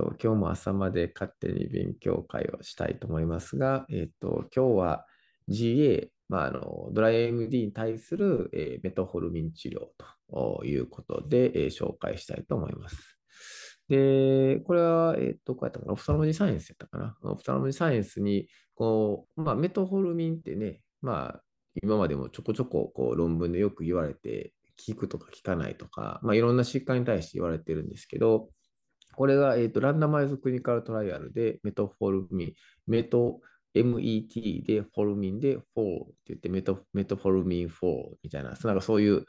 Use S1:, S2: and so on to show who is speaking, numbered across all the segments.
S1: と、今日も朝まで勝手に勉強会をしたいと思いますが、えっと、今日は GA、まあ、あのドライ AMD に対する、えーメトホルミン治療ということで、えー紹介したいと思います。で、これは、えっと、こうやったかな、オフサロモジサイエンスやったかな。オフサロモジサイエンスに、こう、まあ、メトホルミンってね、まあ、今までもちょこちょここう論文でよく言われて、効くとか効かないとか、まあ、いろんな疾患に対して言われてるんですけど、これが、えーとランダマイズクリニカルトライアルでメトフォルミン、メト MET でフォルミンで4って言ってメトメトフォルミン4みたいな、なんかそういう、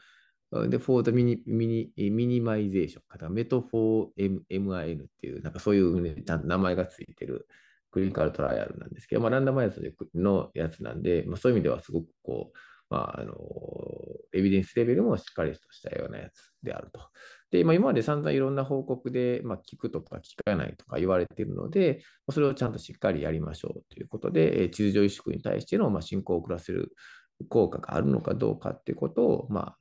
S1: で、 for と mini mini minimization、MET for MIN っていう、なんかそういう、ね、名前がついてる clinical trial なんですけど、まあ、 randomize のやつなんで、まあ、そういう意味ではすごくこう、まあ、あの、 evidence level もしっかりとしたようなやつであると。で、まあ、今まで散々いろんな報告で、まあ、聞くとか聞かないとか言われているので、それをちゃんとしっかりやりましょうということで、地図上萎縮に対しての、まあ、進行を遅らせる効果があるのかどうかっていうことを、まあ、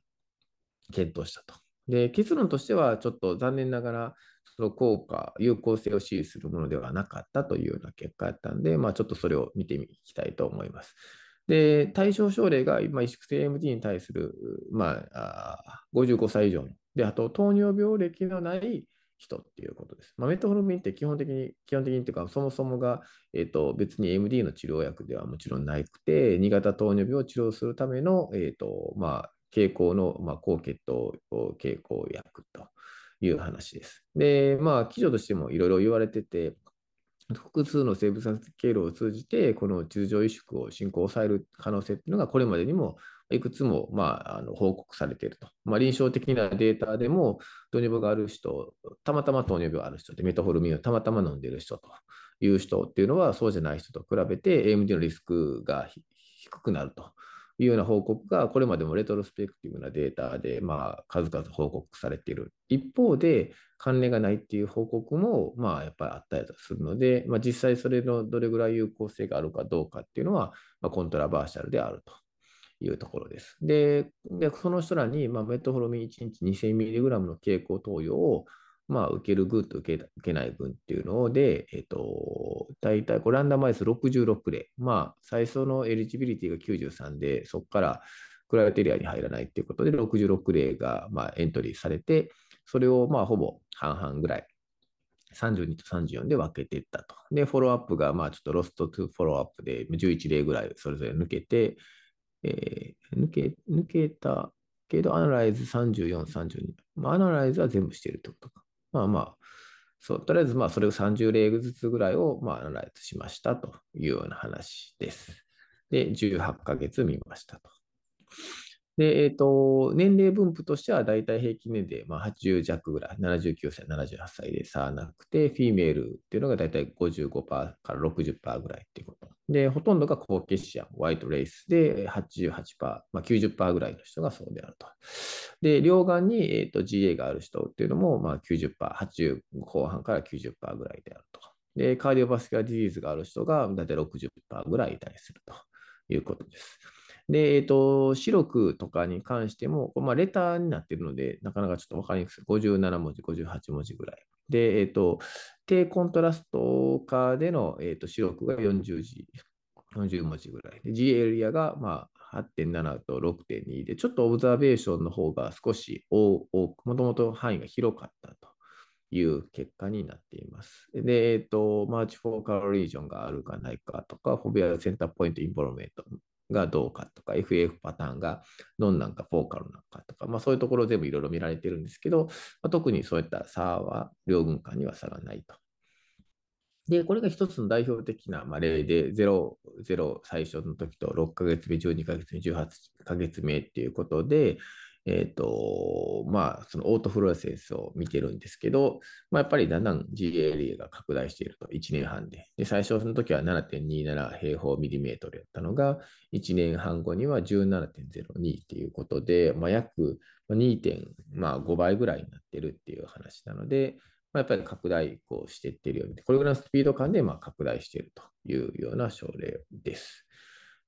S1: 検討したと。で、結論としては、ちょっと残念ながら、その効果、有効性を支持するものではなかったというような結果だったんで、まあ、ちょっとそれを見ていきたいと思います。で、対象症例が、今、萎縮性 AMD に対する、まあ、55歳以上の、で、あと、糖尿病歴のない人っていうことです。まあ、メトホルミンって基本的に、基本的にっていうか、そもそもが、えー、と別に MD の治療薬ではもちろんなくて、2型糖尿病を治療するための、えーとまあ、傾向の、まあ、高血糖傾向薬という話です。で、まあ、記事としてもいろいろ言われてて、複数の生物学経路を通じて、この通常萎縮を進行抑える可能性っていうのが、これまでにもいくつも、まあ、あの報告されていると。まあ、臨床的なデータでも、糖尿病がある人、たまたま糖尿病がある人で、メトホルミンをたまたま飲んでいる人という人っていうのは、そうじゃない人と比べて、AMD のリスクが低くなると。いうような報告が、これまでもレトロスペクティブなデータで、まあ、数々報告されている。一方で、関連がないっていう報告も、まあ、やっぱりあったりするので、まあ、実際それのどれぐらい有効性があるかどうかっていうのは、まあ、 controversial であるというところです。で、でその人らに、まあ、メトホルミン1日 2000mg の経口投与を、まあ、受ける群と受け受けない群っていうので、えっ、と、大体こう randomize 66例。まあ、最初の eligibility が93で、そこから criteria に入らないっていうことで、66例がまあエントリーされて、それをまあほぼ半々ぐらい、32と34で分けていったと。で、フォローアップがまあちょっと lost to follow-up で11例ぐらいそれぞれ抜けて、えー、抜け抜けたけど、アナライズ34、32。まあ、アナライズは全部してるってことか。まあまあ、そう、とりあえずまあそれを30例ずつぐらいをまあアナライズしましたというような話です。で、18ヶ月見ましたと。で、えっ、ー、と、年齢分布としては大体平均年齢、まあ、80弱ぐらい、79歳、78歳で差なくて、フィメールっていうのが大体55%から60%ぐらいっていうこと。で、ほとんどが高血シアン、ホワイトレースで88%、まあ、90%ぐらいの人がそうであると。で、両眼に、えーと、GA がある人っていうのも、まあ90%、80後半から90%ぐらいであると。で、 cardiovascular disease がある人が大体60%ぐらいいたりするということです。で、えっ、ー、と、視力とかに関しても、まあ、レターになってるので、なかなかちょっとわかりにくい。57文字、58文字ぐらい。で、えっ、ー、と、低コントラスト下での、えーと、視力が40字、40文字ぐらい。で、G エリアが、まあ、8.7と6.2で、ちょっとオブザベーションの方が少し多く、もともと範囲が広かったという結果になっています。で、えっ、ー、と、マーチフォーカルリージョンがあるかないかとか、フォビアセンターポイントインボルメントがどうかとか、FF パターンがどんなんかフォーカルなのかとか、まあ、そういうところ全部いろいろ見られてるんですけど、まあ、特にそういった差は両軍間には差がないと。で、これが一つの代表的な例で、0、0最初の時と6ヶ月目、12ヶ月目、18ヶ月目っていうことで、え、ー、と、まあ、そのオートフローセンスを見てるんですけど、まあ、やっぱりだんだん GLA が拡大していると、1年半で。で、最初の時は7.27平方ミリメートルやったのが、1年半後には17.02っていうことで、まあ、約2.5倍ぐらいになってるっていう話なので、まあ、やっぱり拡大こうしていってるように、これぐらいのスピード感でまあ拡大しているというような症例です。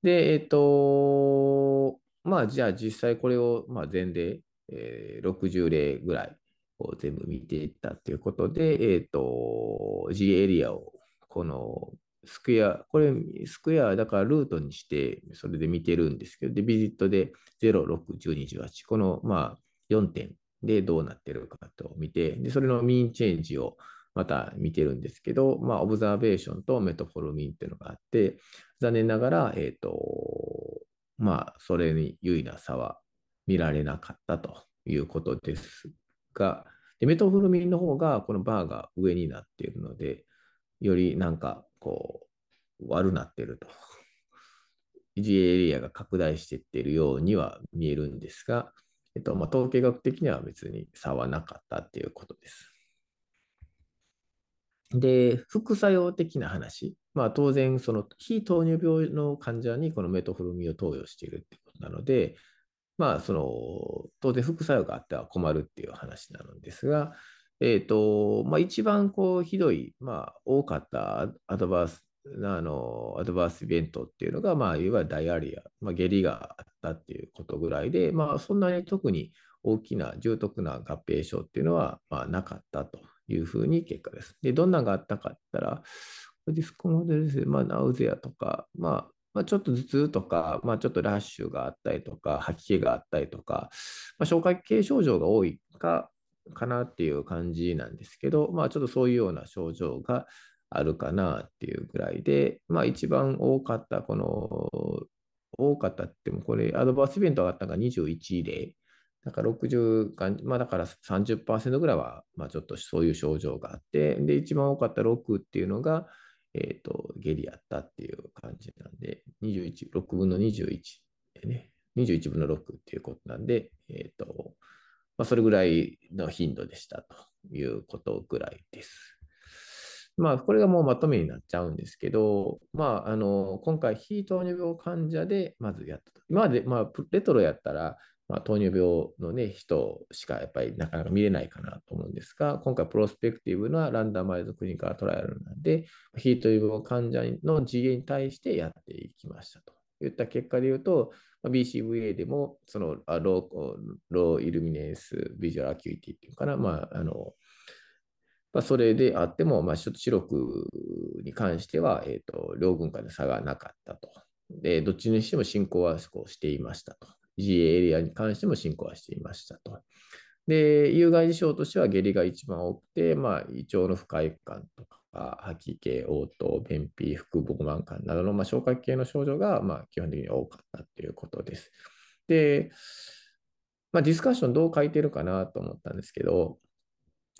S1: で、えっ、ー、と、まあ、じゃあ実際これをまあ前例、えー、60例ぐらいを全部見ていったということで、え、ー、と、G エリアを、このスクエア、これスクエアだからルートにして、それで見てるんですけど、で、ビジットで0、6、12、18、この、まあ、4点でどうなってるかと見て、で、それのミーンチェンジをまた見てるんですけど、まあ、オブザーベーションとメトフォルミンっていうのがあって、残念ながら、えっ、ー、と、まあ、それに優位な差は見られなかったということですが、でメトフルミンの方が、このバーが上になっているので、よりなんか、こう、悪なってると。維持エリアが拡大していっているようには見えるんですが、えっとまあ、統計学的には別に差はなかったっていうことです。で、副作用的な話。まあ当然、その非糖尿病の患者にこのメトフルミンを投与しているってことなので、まあその当然副作用があっては困るっていう話なのですが、え、ー、と、まあ一番こうひどい、まあ多かったアドバース、あの、アドバースイベントっていうのが、まあいわゆるダイアリア、まあ下痢があったっていうことぐらいで、まあそんなに特に大きな重篤な合併症っていうのは、まあ、なかったというふうに結果です。で、どんなのがあったかって言ったら、ディスコモデルです。ね、まあ、ナウゼアとか、まあ、まあ、ちょっと頭痛とか、まあ、ちょっとラッシュがあったりとか、吐き気があったりとか、まあ、消化器系症状が多いか、かなっていう感じなんですけど、まあ、ちょっとそういうような症状があるかなっていうぐらいで、まあ、一番多かった、この、多かったっても、これ、アドバンスイベントがあったのが21例。だから60か、まあだから30%ぐらいは、まあちょっとそういう症状があって、で、一番多かった6っていうのが、え、ー、と、下痢やったっていう感じなんで、21、6分の21でね、21分の6っていうことなんで、え、ー、と、まあそれぐらいの頻度でしたということぐらいです。まあ、これがもうまとめになっちゃうんですけど、まあ、あの、今回、非糖尿病患者でまずやったと。今まで、まあ、レトロやったら、まあ、糖尿病の、ね、人しかやっぱりなかなか見れないかなと思うんですが、今回 prospective な randomized clinical trial なんで、非糖尿病患者の GA に対してやっていきましたといった結果で言うと、BCVA でもその low low luminance visual acuity っていうかな、まあ、あのまあ、それであっても、まあ、ちょっと視力に関しては、えーと、両軍間で差がなかったと。で、どっちにしても進行はしていましたと。GA エリアに関しても進行はしていましたと。で、有害事象としては下痢が一番多くて、まあ、胃腸の不快感とか、吐き気、嘔吐、便秘、腹部満感などの、まあ、消化器系の症状が、まあ、基本的に多かったということです。で、まあ、ディスカッションどう書いてるかなと思ったんですけど、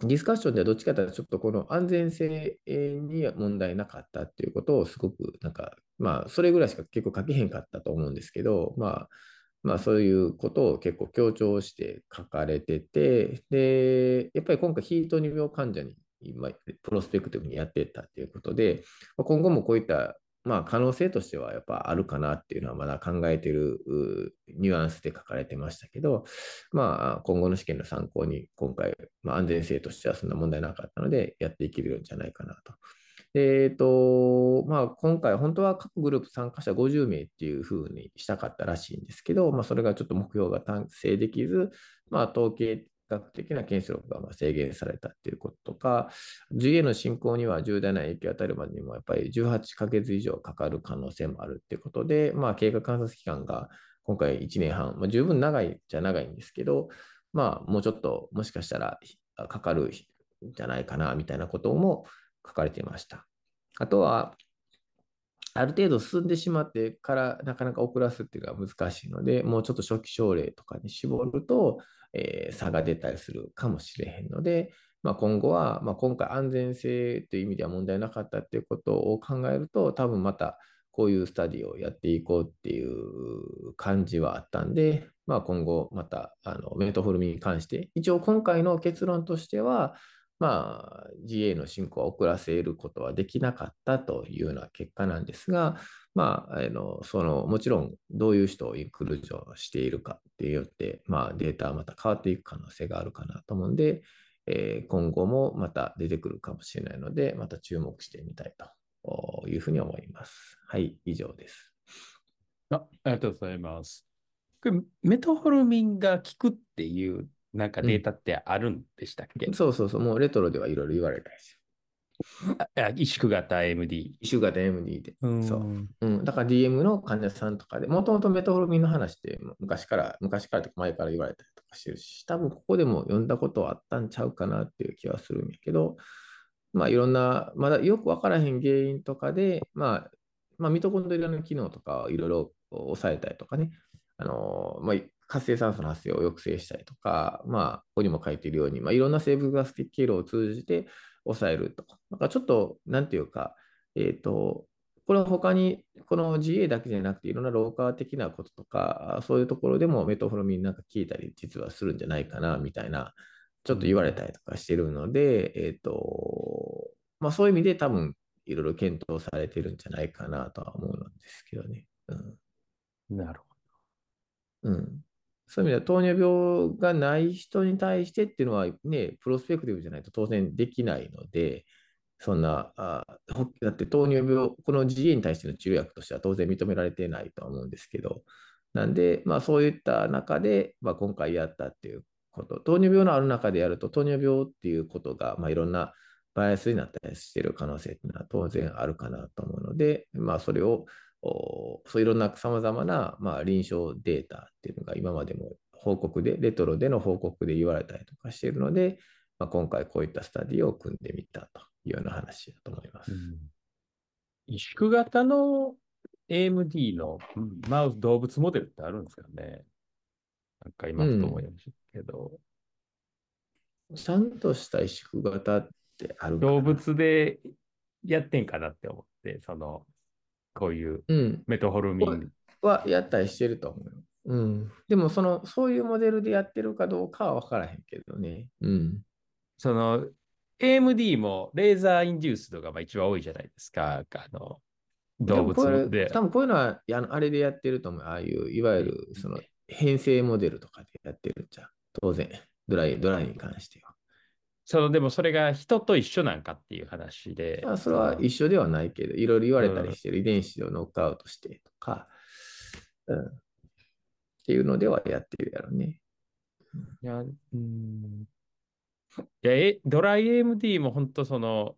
S1: ディスカッションではどっちかというと、ちょっとこの安全性に問題なかったっていうことをすごく、なんか、まあ、それぐらいしか結構書けへんかったと思うんですけど、まあ、まあそういうことを結構強調して書かれてて、で、やっぱり今回ヒート2病患者に今、プロスペクティブにやってたっていうことで、今後もこういったまあ可能性としてはやっぱあるかなっていうのはまだ考えてるニュアンスで書かれてましたけど、まあ今後の試験の参考に今回、まあ、安全性としてはそんな問題なかったのでやっていけるんじゃないかなと。えっ、ー、と、まあ、今回、本当は各グループ参加者50名っていうふうにしたかったらしいんですけど、まあ、それがちょっと目標が達成できず、まあ、統計学的な検出力が制限されたっていうこととか、GA の進行には重大な影響を与えるまでにも、やっぱり18ヶ月以上かかる可能性もあるっていうことで、まあ、経過観察期間が今回1年半、まあ、十分長いじゃ長いんですけど、まあ、もうちょっともしかしたらかかるんじゃないかな、みたいなことも書かれていました。あとは、ある程度進んでしまってからなかなか遅らすっていうのが難しいので、もうちょっと初期症例とかに絞ると、えー、差が出たりするかもしれへんので、まあ、今後は、まあ、今回安全性という意味では問題なかったっていうことを考えると、多分またこういうスタディをやっていこうっていう感じはあったんで、まあ、今後またあのメトフォルミに関して、一応今回の結論としては、まあ、GA の進行は遅らせることはできなかったというような結果なんですが、まあ、あのそのもちろんどういう人をインクルージョンしているかってよって、まあ、データはまた変わっていく可能性があるかなと思うんで、えー、今後もまた出てくるかもしれないので、また注目してみたいというふうに思います。はい、以上です。
S2: あありがとうございます。これメトホルミンが効くっていうなんかデータってあるんでしたっけ、
S1: そうそうそう、もうレトロではいろいろ言われたですよ。
S2: あ萎縮型。
S1: イシュ型 MD で。
S2: うん
S1: そう。うん、だから DM の患者さんとかで、もともとメトホルミンの話って昔から、昔からとか前から言われたりとかしてるし、多分ここでも読んだことはあったんちゃうかなっていう気はするんやけど、まあいろんな、まだよくわからへん原因とかで、まあ、まあ、ミトコンドリアの機能とかをいろいろ抑えたりとかね、あのまあ、活性酸素の発生を抑制したりとか、まあ、ここにも書いているように、まあ、いろんな生物学的経路を通じて抑えると。なんかちょっと、なんていうか、えっ、と、これは他に、この GA だけじゃなくて、いろんな老化的なこととか、そういうところでもメトホルミンなんか効いたり、実はするんじゃないかな、みたいな、ちょっと言われたりとかしてるので、えっ、と、まあそういう意味で多分、いろいろ検討されてるんじゃないかなとは思うんですけどね。うん。
S2: なるほ
S1: うん。そういう意味では、糖尿病がない人に対してっていうのはね、プロスペクティブじゃないと当然できないので、そんな、あだって糖尿病、この GA に対しての治療薬としては当然認められてないとは思うんですけど、なんで、まあそういった中で、まあ今回やったっていうこと、糖尿病のある中でやると、糖尿病っていうことが、まあいろんなバイアスになったりしてる可能性っていうのは当然あるかなと思うので、まあそれを、そういろんなさまざまな、まあ、臨床データっていうのが今までも報告で、レトロでの報告で言われたりとかしているので、まあ、今回こういったスタディを組んでみたというような話だと思います。
S2: ど。萎縮型の AMD のうんマウス動物モデルってあるんですかねなんか今ふと思いましたけど、
S1: ちゃんとした萎縮型ってある
S2: 動物でやってんかなって思って、その、こういう
S1: うん。
S2: メトホルミン。
S1: はやったりしてると思うよ。うん。でも、その、そういうモデルでやってるかどうかは分からへんけどね。うん。
S2: その AMD もレーザーインデュースドがまあ一番多いじゃないですか。あの動物で。
S1: 多分こういうのは、あのあれでやってると思う。ああいう、いわゆる、その、編成モデルとかでやってるんじゃん。当然。ドライ、ドライに関しては。
S2: そのでもそれが人と一緒なんかっていう話で。
S1: まあ、それは一緒ではないけど、いろいろ言われたりしてる遺伝子をノックアウトしてとか、うん、っていうのではやってるやろね。
S2: いや、うん。いや、え、ドライ AMD も本当その、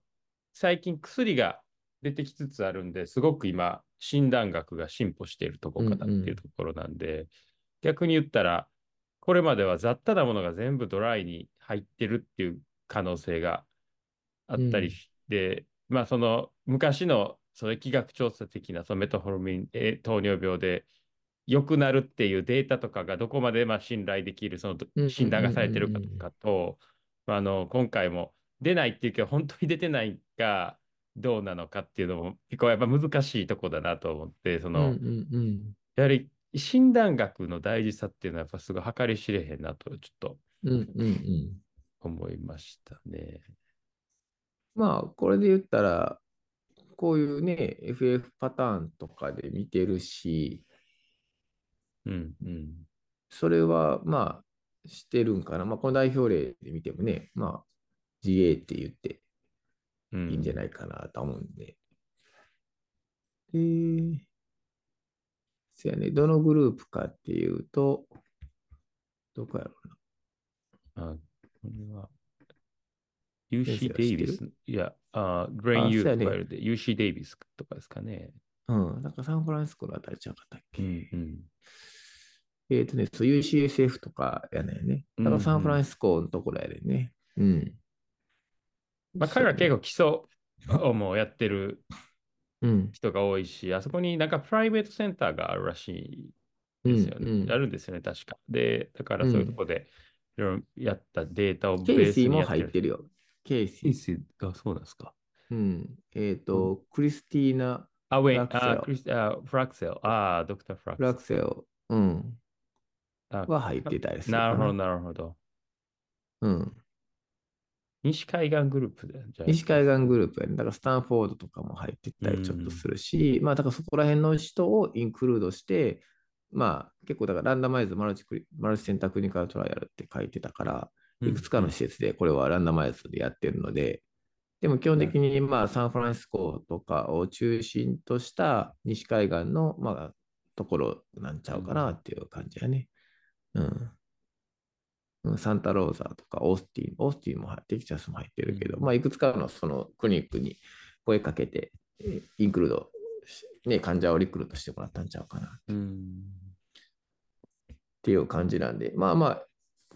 S2: 最近薬が出てきつつあるんで、すごく今、診断学が進歩しているところかなっていうところなんで、逆に言ったら、これまでは雑多なものが全部ドライに入ってるっていう可能性があったりして、まあその昔のその疫学調査的なそのメトホルミン、えー糖尿病で良くなるっていうデータとかがどこまでまあ信頼できるそ
S1: うんうんうんうん
S2: の診断がされてるかとかと、まああの今回も出ないっていうけど本当に出てないかどうなのかっていうのも結構やっぱ難しいとこだなと思ってその、
S1: うんうんうん。
S2: やはり診断学の大事さっていうのはやっぱすごい計り知れへんなとちょっと。
S1: うんうんうん
S2: 思いましたね。
S1: まあ、これで言ったら、こういうね、FF パターンとかで見てるし、
S2: うんうん。
S1: それはまあ、してるんかな。まあ、この代表例で見てもね、まあ、GA って言って
S2: うん、
S1: いいんじゃないかなと思うんで。えー、そやね、どのグループかっていうと、どこやろうな。
S2: あ、これは、UC
S1: は
S2: デイビスいや、あ、ブレイン
S1: あ
S2: U
S1: そうやね
S2: とかよりで、UC デイビスとかですかね。
S1: うん、なんかサンフランシスコのあたりちゃうかったっけ？
S2: うんうん。
S1: えっ、とね、そう UCSF とかやねんね。だからサンフランシスコのところやねんね。うん。
S2: まあ、彼ら結構基礎をもうやってる
S1: うん。
S2: 人が多いし、あそこになんかプライベートセンターがあるらしいですよね。
S1: うんうん
S2: あるんですよね、確か。で、だからそういうところで、いろいろやったデータをベ
S1: ケイ
S2: ース
S1: シーも。入ってるよ。ケイシー。
S2: シーがそうなんですか。
S1: うん。えっ、と、クリスティーナ・
S2: あ、ウェイン、
S1: フラクセル
S2: あ、クリスあフラクセル。あ、ドクターフラクセル
S1: フラク。セル、うん、
S2: あ
S1: は入ってたりするか
S2: なるほど、なるほど。
S1: うん。
S2: 西海岸グループで。じゃあ
S1: 西海岸グループやね。だからスタンフォードとかも入ってったりちょっとするし、まあだからそこら辺の人をインクルードして、まあ結構だからランダマイズマルチクリマルチセンタークリニカルトライアルって書いてたから、いくつかの施設でこれはランダマイズでやってるので、でも基本的にまあサンフランシスコとかを中心とした西海岸のまあところなんちゃうかなっていう感じやね。うん。うんサンタローザとかオースティン、オースティンも入テキサスも入ってるけど、
S2: うん
S1: まあ、いくつかのそのクリニックに声かけて、えーインクルードし、ね、患者をリクルートしてもらったんちゃうかなっ
S2: うん。
S1: ていう感じなんで、まあまあ、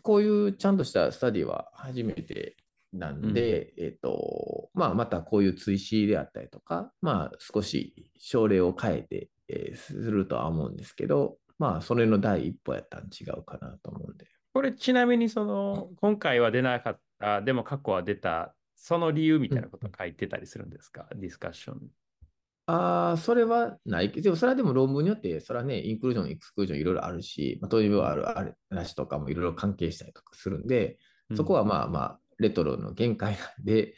S1: こういうちゃんとしたスタディは初めてなんで、えっ、と、まあ、またこういう追試であったりとか、まあ、少し症例を変えて、えーするとは思うんですけど、まあ、それの第一歩やったん違うかなと思うんで。
S2: これちなみにその、今回は出なかった、でも過去は出た、その理由みたいなこと書いてたりするんですか、ディスカッション。
S1: ああ、それはない。けど、でもそれはでも論文によって、それはね、インクルージョン、エクスクルージョンいろいろあるし、まあ、当時病ある話とかもいろいろ関係したりとかするんで、そこはまあまあ、レトロの限界なんで、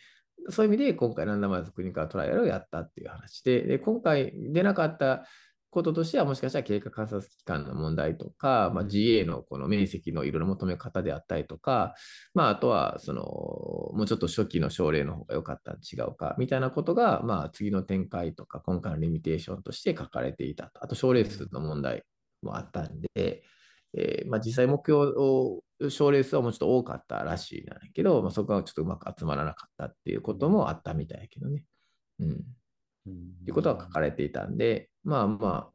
S1: そういう意味で今回ランダマイズクリニカルトライアルをやったっていう話で、で今回出なかったこととしては、もしかしたら経過観察期間の問題とか、まあ、GA のこの面積のいろいろ求め方であったりとか、まあ、あとはそのもうちょっと初期の症例の方が良かったん違うかみたいなことが、まあ、次の展開とか今回のリミテーションとして書かれていたと。あと症例数の問題もあったんで、えーまあ、実際目標を症例数はもうちょっと多かったらしいなんやけど、まあ、そこはちょっとうまく集まらなかったっていうこともあったみたいやけどね。うん。いうことは書かれていたんで、まあまあ、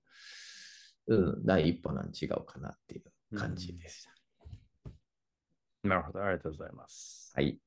S1: うん、第一歩なん違うかなっていう感じでした。
S2: なるほど、ありがとうございます。
S1: はい。